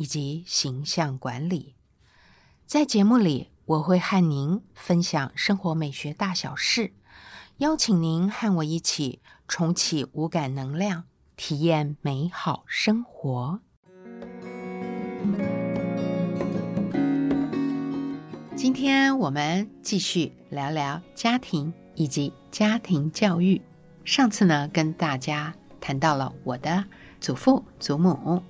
以及形象管理，在节目里我会和您分享生活美学大小事，邀请您和我一起重启五感能量，体验美好生活。今天我们继续聊聊家庭以及家庭教育。上次呢，跟大家谈到了我的祖父祖母。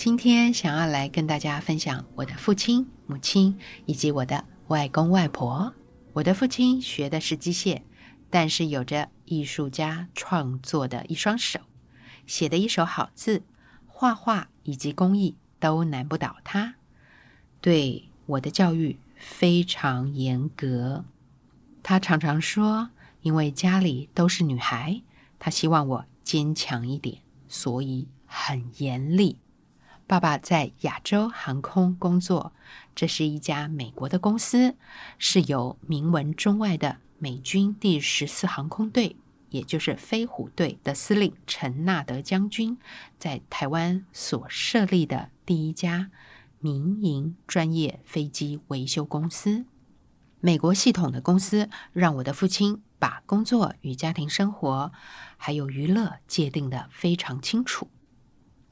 今天想要来跟大家分享我的父亲、母亲以及我的外公外婆。我的父亲学的是机械，但是有着艺术家创作的一双手，写的一手好字，画画以及工艺都难不倒他。对我的教育非常严格，他常常说，因为家里都是女孩，他希望我坚强一点，所以很严厉。爸爸在亚洲航空工作，这是一家美国的公司，是由名闻中外的美军第十四航空队，也就是飞虎队的司令陈纳德将军，在台湾所设立的第一家民营专业飞机维修公司。美国系统的公司让我的父亲把工作与家庭生活还有娱乐界定的非常清楚。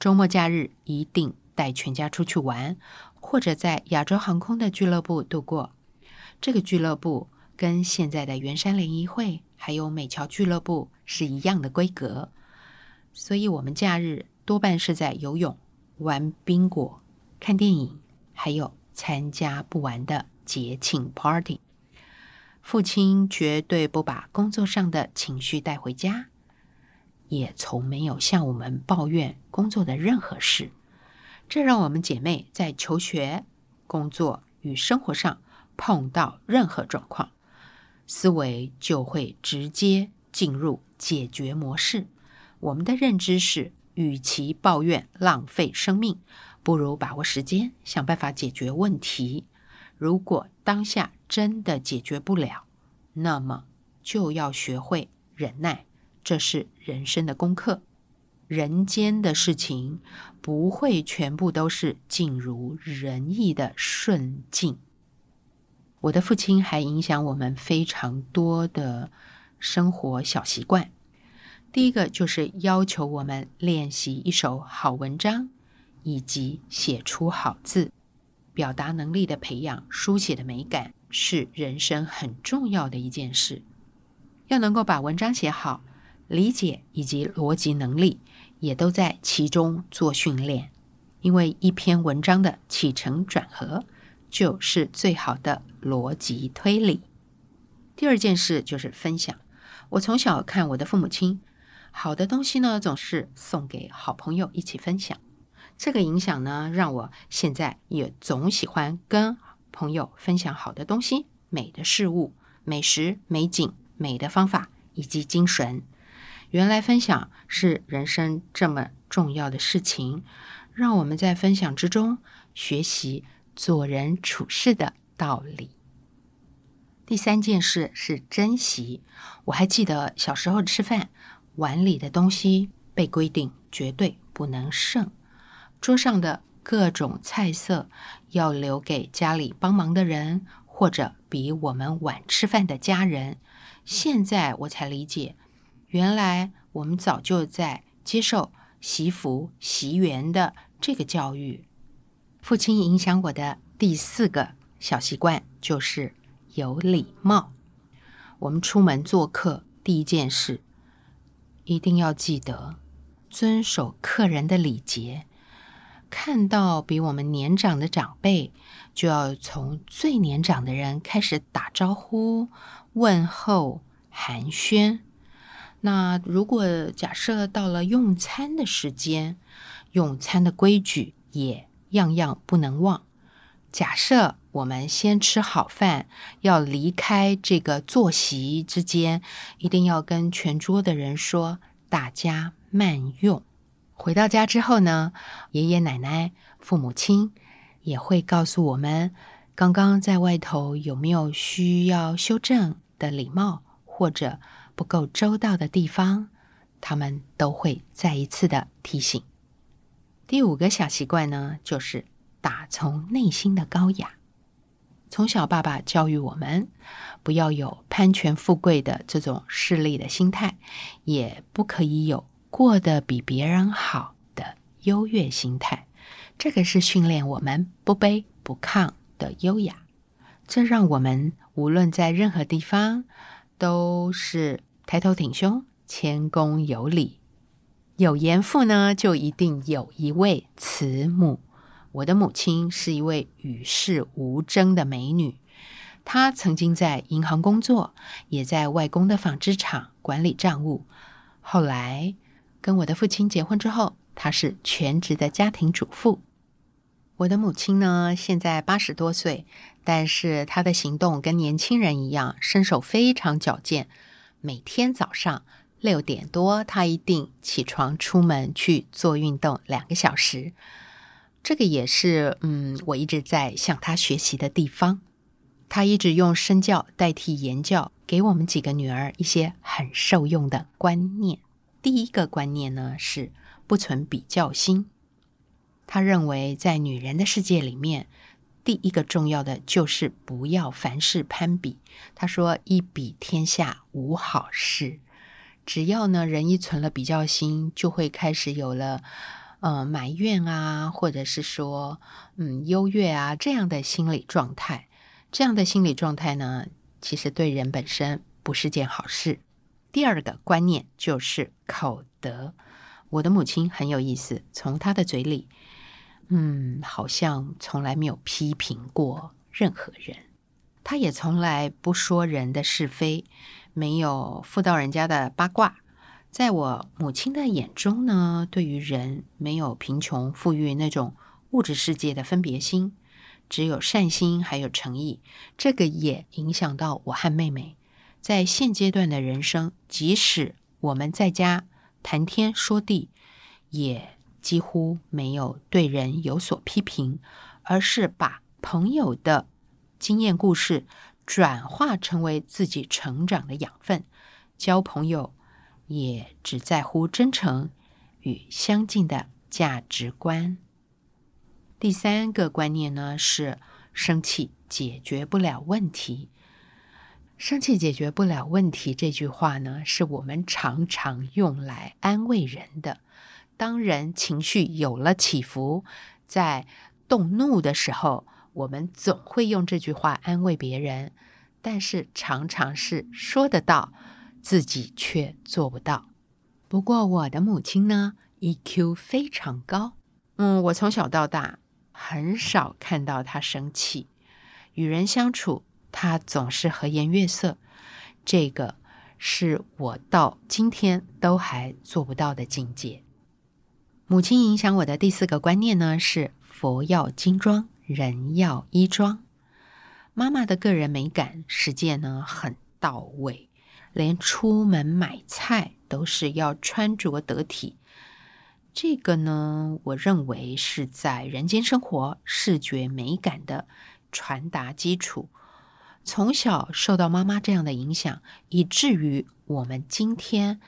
周末假日一定带全家出去玩，或者在亚洲航空的俱乐部度过。这个俱乐部跟现在的圆山联谊会还有美侨俱乐部是一样的规格，所以我们假日多半是在游泳、玩宾果、看电影，还有参加不完的节庆 party。父亲绝对不把工作上的情绪带回家。也从没有向我们抱怨工作的任何事，这让我们姐妹在求学、工作与生活上碰到任何状况，思维就会直接进入解决模式。我们的认知是，与其抱怨浪费生命，不如把握时间想办法解决问题。如果当下真的解决不了，那么就要学会忍耐。这是人生的功课，人间的事情不会全部都是尽如人意的顺境。我的父亲还影响我们非常多的生活小习惯。第一个就是要求我们练习一首好文章，以及写出好字。表达能力的培养，书写的美感是人生很重要的一件事。要能够把文章写好。理解以及逻辑能力也都在其中做训练，因为一篇文章的起承转合就是最好的逻辑推理。第二件事就是分享。我从小看我的父母亲，好的东西呢总是送给好朋友一起分享。这个影响呢，让我现在也总喜欢跟朋友分享好的东西、美的事物、美食、美景、美的方法以及精神。原来分享是人生这么重要的事情，让我们在分享之中学习做人处事的道理。第三件事是珍惜。我还记得小时候吃饭，碗里的东西被规定绝对不能剩，桌上的各种菜色要留给家里帮忙的人，或者比我们晚吃饭的家人。现在我才理解。原来我们早就在接受习福习缘的这个教育。父亲影响我的第四个小习惯就是有礼貌。我们出门做客，第一件事一定要记得遵守客人的礼节。看到比我们年长的长辈，就要从最年长的人开始打招呼、问候、寒暄。那如果假设到了用餐的时间，用餐的规矩也样样不能忘。假设我们先吃好饭，要离开这个坐席之间，一定要跟全桌的人说“大家慢用”。回到家之后呢，爷爷奶奶、父母亲也会告诉我们，刚刚在外头有没有需要修正的礼貌，或者不够周到的地方，他们都会再一次的提醒。第五个小习惯呢，就是。打从内心的高雅。从小，爸爸教育我们，不要有攀权富贵的这种势利的心态，也不可以有过得比别人好的优越心态。这个是训练我们不卑不亢的优雅。这让我们无论在任何地方，都是抬头挺胸、谦恭有礼。有严父呢，就一定有一位慈母。我的母亲是一位与世无争的美女，她曾经在银行工作，也在外公的纺织厂管理账务。后来跟我的父亲结婚之后，她是全职的家庭主妇。我的母亲呢，现在八十多岁，但是她的行动跟年轻人一样，身手非常矫健。每天早上六点多，她一定起床出门去做运动两个小时。这个也是，嗯，我一直在向他学习的地方。他一直用身教代替言教，给我们几个女儿一些很受用的观念。第一个观念呢是不存比较心。他认为在女人的世界里面，第一个重要的就是不要凡事攀比。他说：“一比天下无好事。”只要呢人一存了比较心，就会开始有了。呃，埋怨啊，或者是说，嗯，优越啊，这样的心理状态，这样的心理状态呢，其实对人本身不是件好事。第二个观念就是口德。我的母亲很有意思，从她的嘴里，嗯，好像从来没有批评过任何人，她也从来不说人的是非，没有附到人家的八卦。在我母亲的眼中呢，对于人没有贫穷富裕那种物质世界的分别心，只有善心还有诚意。这个也影响到我和妹妹在现阶段的人生，即使我们在家谈天说地，也几乎没有对人有所批评，而是把朋友的经验故事转化成为自己成长的养分，交朋友。也只在乎真诚与相近的价值观。第三个观念呢是生气解决不了问题。生气解决不了问题这句话呢，是我们常常用来安慰人的。当人情绪有了起伏，在动怒的时候，我们总会用这句话安慰别人，但是常常是说得到。自己却做不到。不过我的母亲呢，EQ 非常高。嗯，我从小到大很少看到她生气。与人相处，她总是和颜悦色。这个是我到今天都还做不到的境界。母亲影响我的第四个观念呢，是佛要金装，人要衣装。妈妈的个人美感实践呢，很到位。连出门买菜都是要穿着得体，这个呢，我认为是在人间生活视觉美感的传达基础。从小受到妈妈这样的影响，以至于我们今天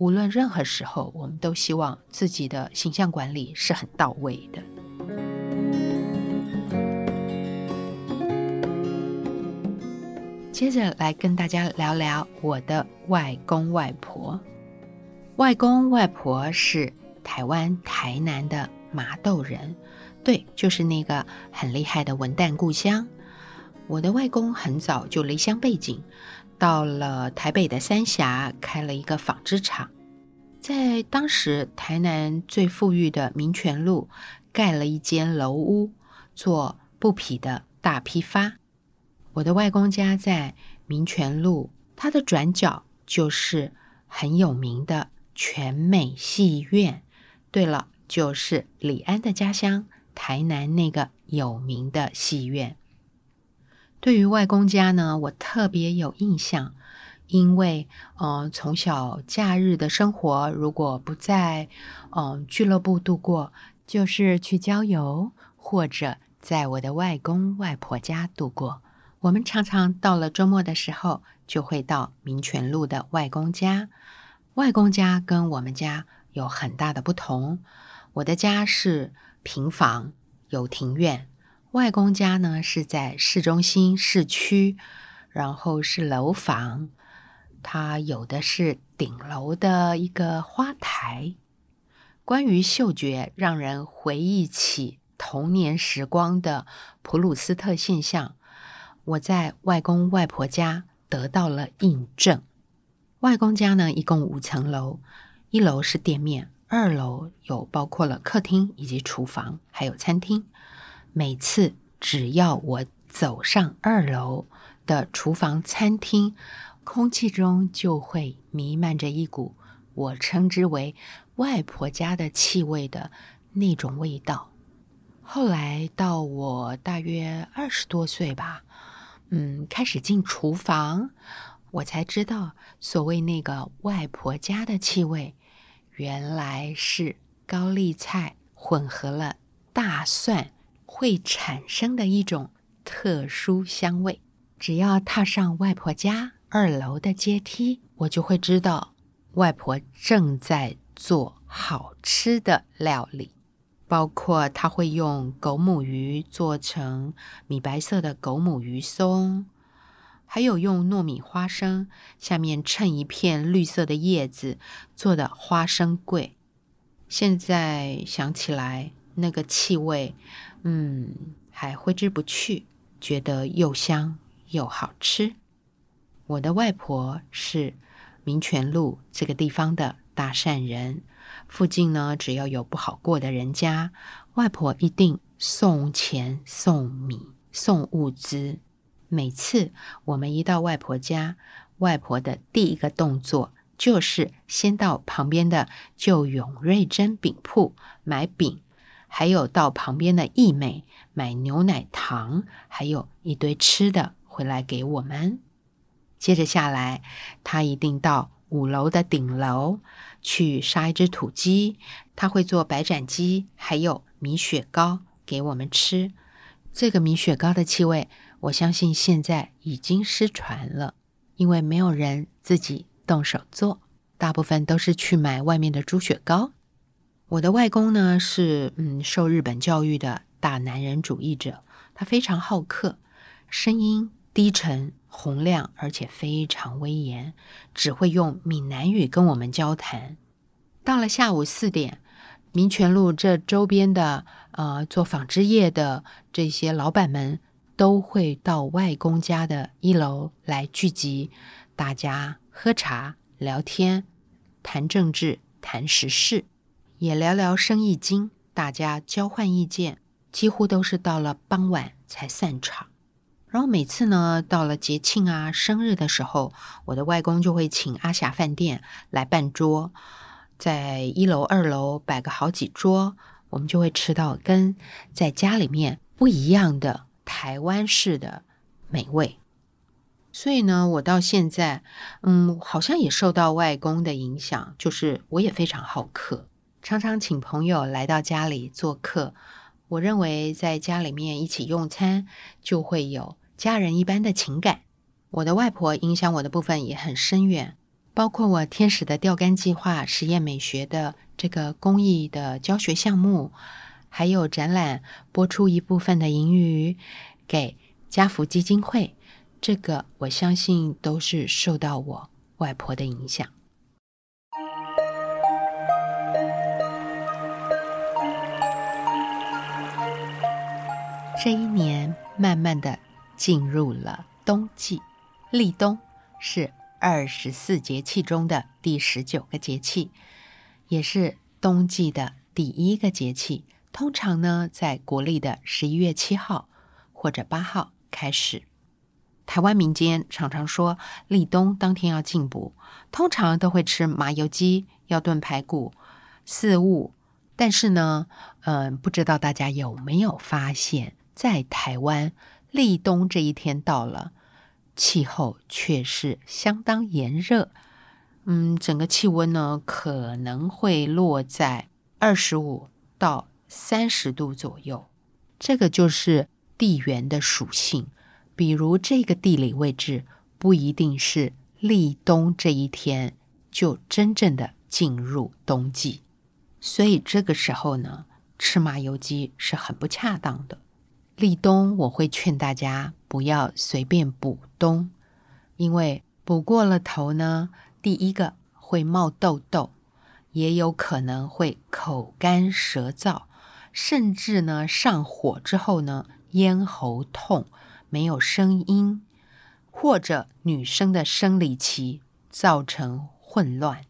无论任何时候，我们都希望自己的形象管理是很到位的。接着来跟大家聊聊我的外公外婆。外公外婆是台湾台南的麻豆人，对，就是那个很厉害的文旦故乡。我的外公很早就离乡背井，到了台北的三峡开了一个纺织厂，在当时台南最富裕的民权路盖了一间楼屋，做布匹的大批发。我的外公家在民权路，它的转角就是很有名的全美戏院。对了，就是李安的家乡台南那个有名的戏院。对于外公家呢，我特别有印象，因为嗯，从小假日的生活如果不在嗯俱乐部度过，就是去郊游或者在我的外公外婆家度过。我们常常到了周末的时候，就会到民权路的外公家。外公家跟我们家有很大的不同，我的家是平房，有庭院。外公家呢是在市中心市区，然后是楼房，它有的是顶楼的一个花台。关于嗅觉让人回忆起童年时光的普鲁斯特现象，我在外公外婆家得到了印证。外公家呢一共五层楼，一楼是店面，二楼有包括了客厅以及厨房，还有餐厅。每次只要我走上二楼的厨房、餐厅，空气中就会弥漫着一股我称之为外婆家的气味的那种味道。后来到我大约二十多岁吧，嗯，开始进厨房，我才知道所谓那个外婆家的气味，原来是高丽菜混合了大蒜。会产生的一种特殊香味。只要踏上外婆家二楼的阶梯，我就会知道外婆正在做好吃的料理，包括她会用狗母鱼做成米白色的狗母鱼松，还有用糯米花生下面衬一片绿色的叶子做的花生桂。现在想起来，那个气味。嗯，还挥之不去，觉得又香又好吃。我的外婆是民权路这个地方的大善人，附近呢只要有不好过的人家，外婆一定送钱、送米、送物资。每次我们一到外婆家，外婆的第一个动作就是先到旁边的旧永瑞珍饼铺买饼。还有到旁边的义美买牛奶糖，还有一堆吃的回来给我们。接着下来，他一定到五楼的顶楼去杀一只土鸡，他会做白斩鸡，还有米雪糕给我们吃。这个米雪糕的气味，我相信现在已经失传了，因为没有人自己动手做，大部分都是去买外面的猪血糕。我的外公呢是嗯受日本教育的大男人主义者，他非常好客，声音低沉洪亮，而且非常威严，只会用闽南语跟我们交谈。到了下午四点，民权路这周边的呃做纺织业的这些老板们都会到外公家的一楼来聚集，大家喝茶聊天，谈政治，谈时事。也聊聊生意经，大家交换意见，几乎都是到了傍晚才散场。然后每次呢，到了节庆啊、生日的时候，我的外公就会请阿霞饭店来办桌，在一楼、二楼摆个好几桌，我们就会吃到跟在家里面不一样的台湾式的美味。所以呢，我到现在，嗯，好像也受到外公的影响，就是我也非常好客。常常请朋友来到家里做客，我认为在家里面一起用餐就会有家人一般的情感。我的外婆影响我的部分也很深远，包括我天使的钓竿计划、实验美学的这个公益的教学项目，还有展览播出一部分的盈余给家福基金会，这个我相信都是受到我外婆的影响。这一年慢慢的进入了冬季，立冬是二十四节气中的第十九个节气，也是冬季的第一个节气。通常呢，在国历的十一月七号或者八号开始。台湾民间常常说立冬当天要进补，通常都会吃麻油鸡，要炖排骨、四物。但是呢，嗯，不知道大家有没有发现？在台湾立冬这一天到了，气候却是相当炎热。嗯，整个气温呢可能会落在二十五到三十度左右。这个就是地缘的属性。比如这个地理位置不一定是立冬这一天就真正的进入冬季，所以这个时候呢，吃麻油鸡是很不恰当的。立冬我会劝大家不要随便补冬，因为补过了头呢，第一个会冒痘痘，也有可能会口干舌燥，甚至呢上火之后呢咽喉痛。没有声音，或者女生的生理期造成混乱。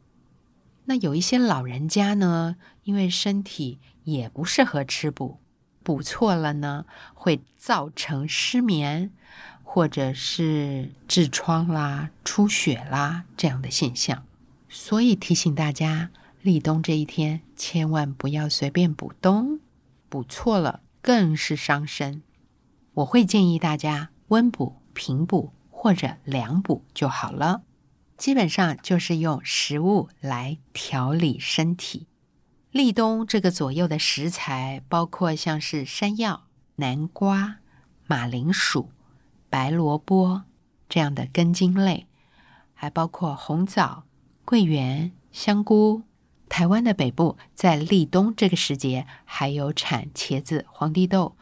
那有一些老人家呢，因为身体也不适合吃补，补错了呢，会造成失眠，或者是痔疮啦、出血啦这样的现象。所以提醒大家，立冬这一天千万不要随便补冬，补错了更是伤身。我会建议大家温补、平补或者凉补就好了。基本上就是用食物来调理身体。立冬这个左右的食材包括像是山药、南瓜、马铃薯、白萝卜这样的根茎类，还包括红枣、桂圆、香菇。台湾的北部在立冬这个时节还有产茄子、黄地豆，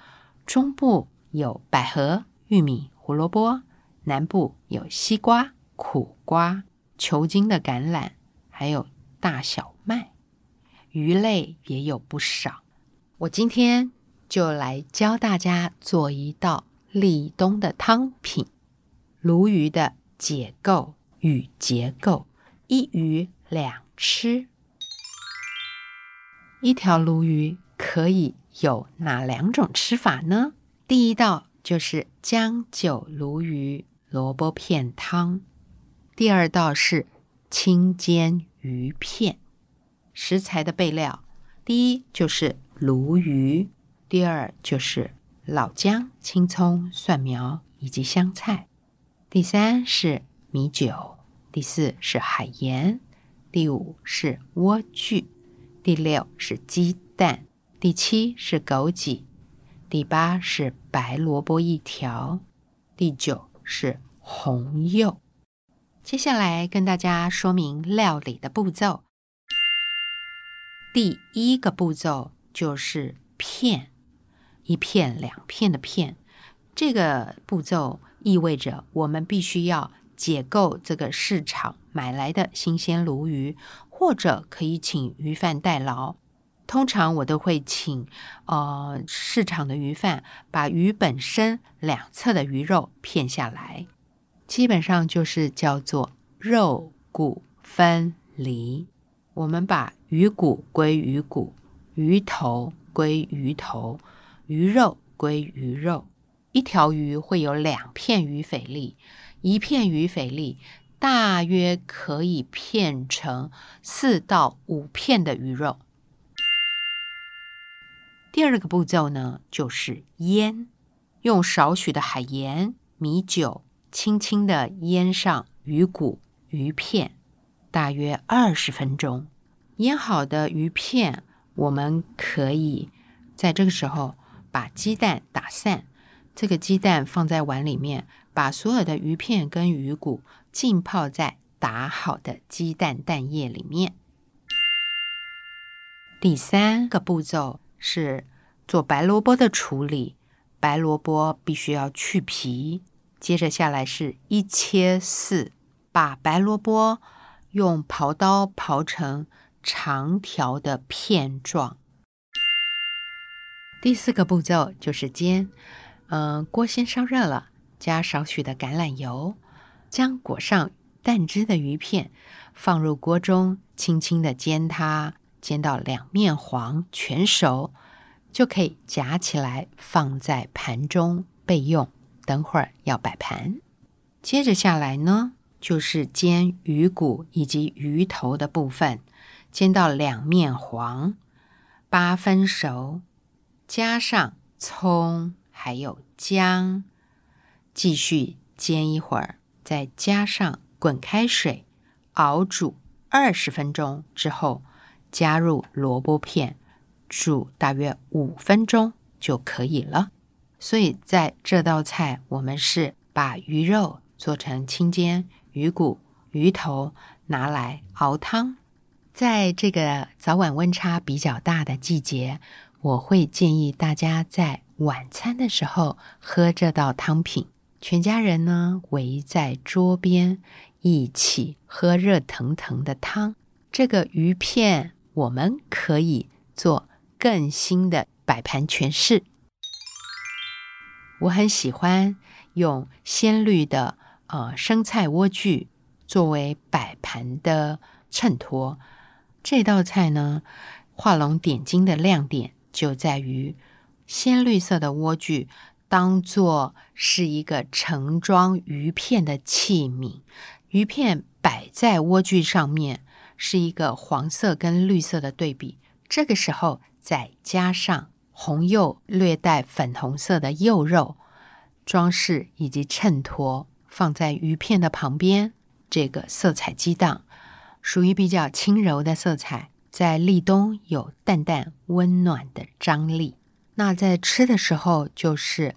中部。有百合、玉米、胡萝卜；南部有西瓜、苦瓜、球茎的橄榄，还有大小麦。鱼类也有不少。我今天就来教大家做一道立冬的汤品——鲈鱼的解构与结构。一鱼两吃。一条鲈鱼可以有哪两种吃法呢？第一道就是姜酒鲈鱼萝卜片汤，第二道是清煎鱼片。食材的备料：第一就是鲈鱼，第二就是老姜、青葱、蒜苗以及香菜，第三是米酒，第四是海盐，第五是莴苣，第六是鸡蛋，第七是枸杞。第八是白萝卜一条，第九是红柚。接下来跟大家说明料理的步骤。第一个步骤就是片，一片两片的片。这个步骤意味着我们必须要解构这个市场买来的新鲜鲈鱼，或者可以请鱼贩代劳。通常我都会请，呃，市场的鱼贩把鱼本身两侧的鱼肉片下来，基本上就是叫做肉骨分离。我们把鱼骨归鱼骨，鱼头归鱼头，鱼肉归鱼肉。一条鱼会有两片鱼腓力，一片鱼腓力大约可以片成四到五片的鱼肉。第二个步骤呢，就是腌，用少许的海盐、米酒，轻轻的腌上鱼骨、鱼片，大约二十分钟。腌好的鱼片，我们可以在这个时候把鸡蛋打散，这个鸡蛋放在碗里面，把所有的鱼片跟鱼骨浸泡在打好的鸡蛋蛋液里面。第三个步骤。是做白萝卜的处理，白萝卜必须要去皮。接着下来是一切四，把白萝卜用刨刀刨成长条的片状。第四个步骤就是煎，嗯，锅先烧热了，加少许的橄榄油，将裹上蛋汁的鱼片放入锅中，轻轻的煎它。煎到两面黄全熟，就可以夹起来放在盘中备用。等会儿要摆盘。接着下来呢，就是煎鱼骨以及鱼头的部分，煎到两面黄八分熟，加上葱还有姜，继续煎一会儿，再加上滚开水熬煮二十分钟之后，加入萝卜片，煮大约五分钟就可以了。所以在这道菜，我们是把鱼肉做成清煎，鱼骨、鱼头拿来熬汤。在这个早晚温差比较大的季节，我会建议大家在晚餐的时候喝这道汤品。全家人呢围在桌边一起喝热腾腾的汤。这个鱼片我们可以做更新的摆盘诠释。我很喜欢用鲜绿的呃生菜莴苣作为摆盘的衬托。这道菜呢，画龙点睛的亮点就在于鲜绿色的莴苣当做是一个盛装鱼片的器皿，鱼片摆在莴苣上面是一个黄色跟绿色的对比。这个时候再加上。红釉略带粉红色的釉肉装饰以及衬托放在鱼片的旁边，这个色彩激荡，属于比较轻柔的色彩，在立冬有淡淡温暖的张力。那在吃的时候，就是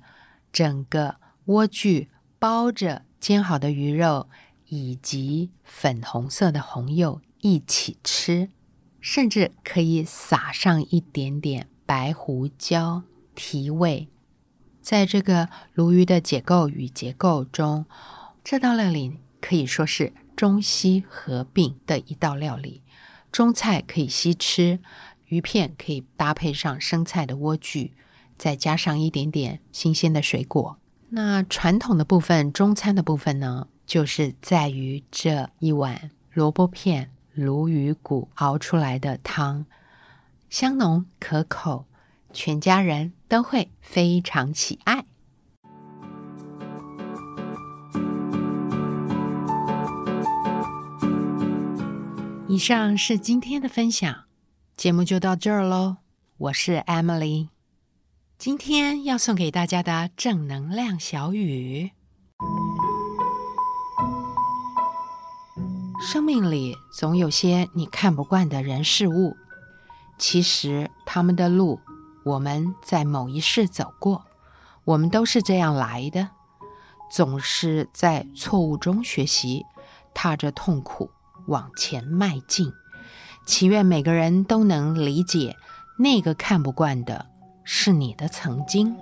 整个莴苣包着煎好的鱼肉以及粉红色的红柚一起吃，甚至可以撒上一点点。白胡椒提味，在这个鲈鱼的解构与结构中，这道料理可以说是中西合并的一道料理。中菜可以西吃，鱼片可以搭配上生菜的莴苣，再加上一点点新鲜的水果。那传统的部分，中餐的部分呢，就是在于这一碗萝卜片、鲈鱼骨熬出来的汤。香浓可口，全家人都会非常喜爱。以上是今天的分享，节目就到这儿喽。我是 Emily，今天要送给大家的正能量小语：生命里总有些你看不惯的人事物。其实他们的路，我们在某一世走过，我们都是这样来的，总是在错误中学习，踏着痛苦往前迈进。祈愿每个人都能理解，那个看不惯的是你的曾经。